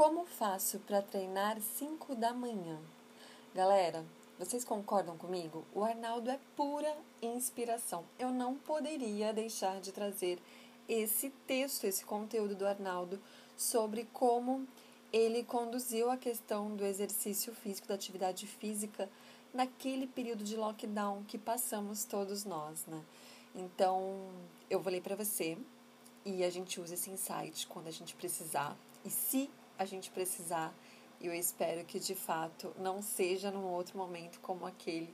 Como faço para treinar 5 da manhã? Galera, vocês concordam comigo? O Arnaldo é pura inspiração. Eu não poderia deixar de trazer esse texto, esse conteúdo do Arnaldo sobre como ele conduziu a questão do exercício físico, da atividade física naquele período de lockdown que passamos todos nós, né? Então, eu vou ler para você e a gente usa esse insight quando a gente precisar. E se a gente precisar. E eu espero que de fato não seja num outro momento como aquele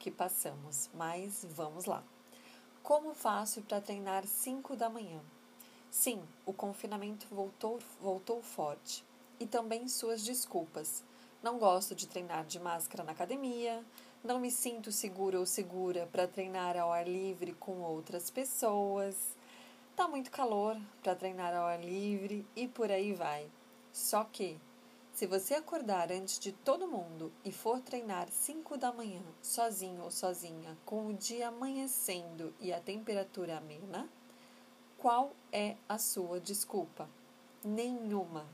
que passamos. Mas vamos lá. Como faço para treinar 5 da manhã? Sim, o confinamento voltou, voltou forte. E também suas desculpas. Não gosto de treinar de máscara na academia, não me sinto segura ou segura para treinar ao ar livre com outras pessoas. Tá muito calor para treinar ao ar livre e por aí vai. Só que, se você acordar antes de todo mundo e for treinar 5 da manhã, sozinho ou sozinha, com o dia amanhecendo e a temperatura amena, qual é a sua desculpa? Nenhuma.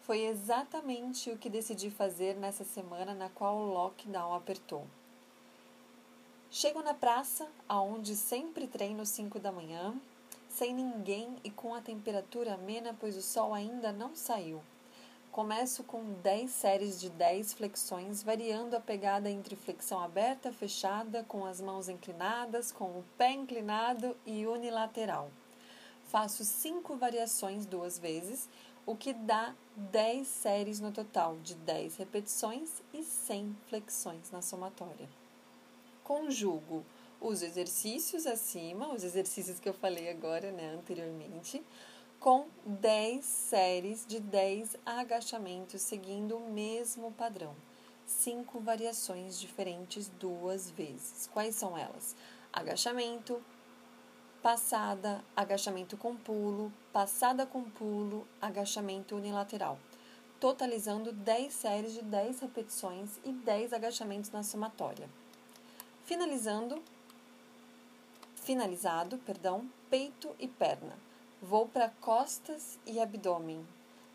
Foi exatamente o que decidi fazer nessa semana na qual o lockdown apertou. Chego na praça, aonde sempre treino 5 da manhã, sem ninguém e com a temperatura amena, pois o sol ainda não saiu. Começo com 10 séries de 10 flexões, variando a pegada entre flexão aberta, fechada, com as mãos inclinadas, com o pé inclinado e unilateral. Faço 5 variações duas vezes, o que dá 10 séries no total, de 10 repetições e 100 flexões na somatória. Conjugo os exercícios acima, os exercícios que eu falei agora, né, anteriormente, com 10 séries de 10 agachamentos seguindo o mesmo padrão. Cinco variações diferentes duas vezes. Quais são elas? Agachamento, passada, agachamento com pulo, passada com pulo, agachamento unilateral. Totalizando 10 séries de 10 repetições e 10 agachamentos na somatória. Finalizando, finalizado, perdão, peito e perna Vou para costas e abdômen.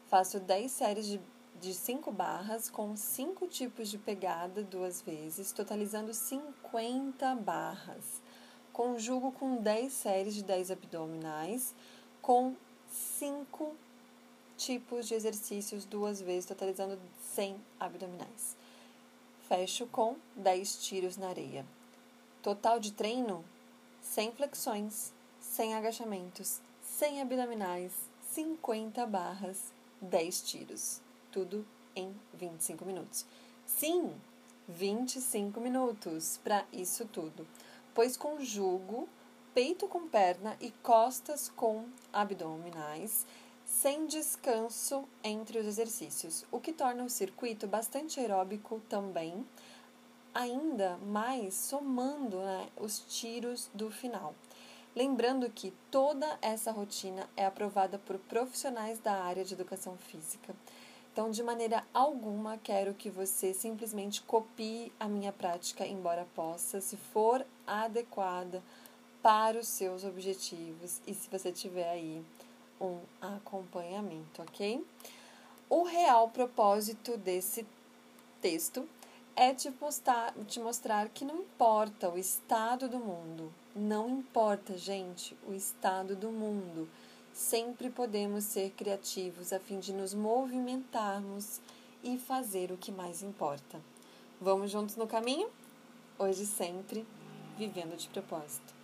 Faço 10 séries de, de 5 barras com 5 tipos de pegada duas vezes, totalizando 50 barras. Conjugo com 10 séries de 10 abdominais com 5 tipos de exercícios duas vezes, totalizando 100 abdominais. Fecho com 10 tiros na areia. Total de treino: 100 flexões, 100 agachamentos, 100 abdominais, 50 barras, 10 tiros. Tudo em 25 minutos. Sim, 25 minutos para isso tudo, pois conjugo peito com perna e costas com abdominais, sem descanso entre os exercícios, o que torna o circuito bastante aeróbico também, ainda mais somando né, os tiros do final. Lembrando que toda essa rotina é aprovada por profissionais da área de educação física. Então, de maneira alguma, quero que você simplesmente copie a minha prática, embora possa, se for adequada para os seus objetivos e se você tiver aí um acompanhamento, ok? O real propósito desse texto é te, te mostrar que não importa o estado do mundo, não importa, gente, o estado do mundo. Sempre podemos ser criativos a fim de nos movimentarmos e fazer o que mais importa. Vamos juntos no caminho? Hoje sempre, vivendo de propósito.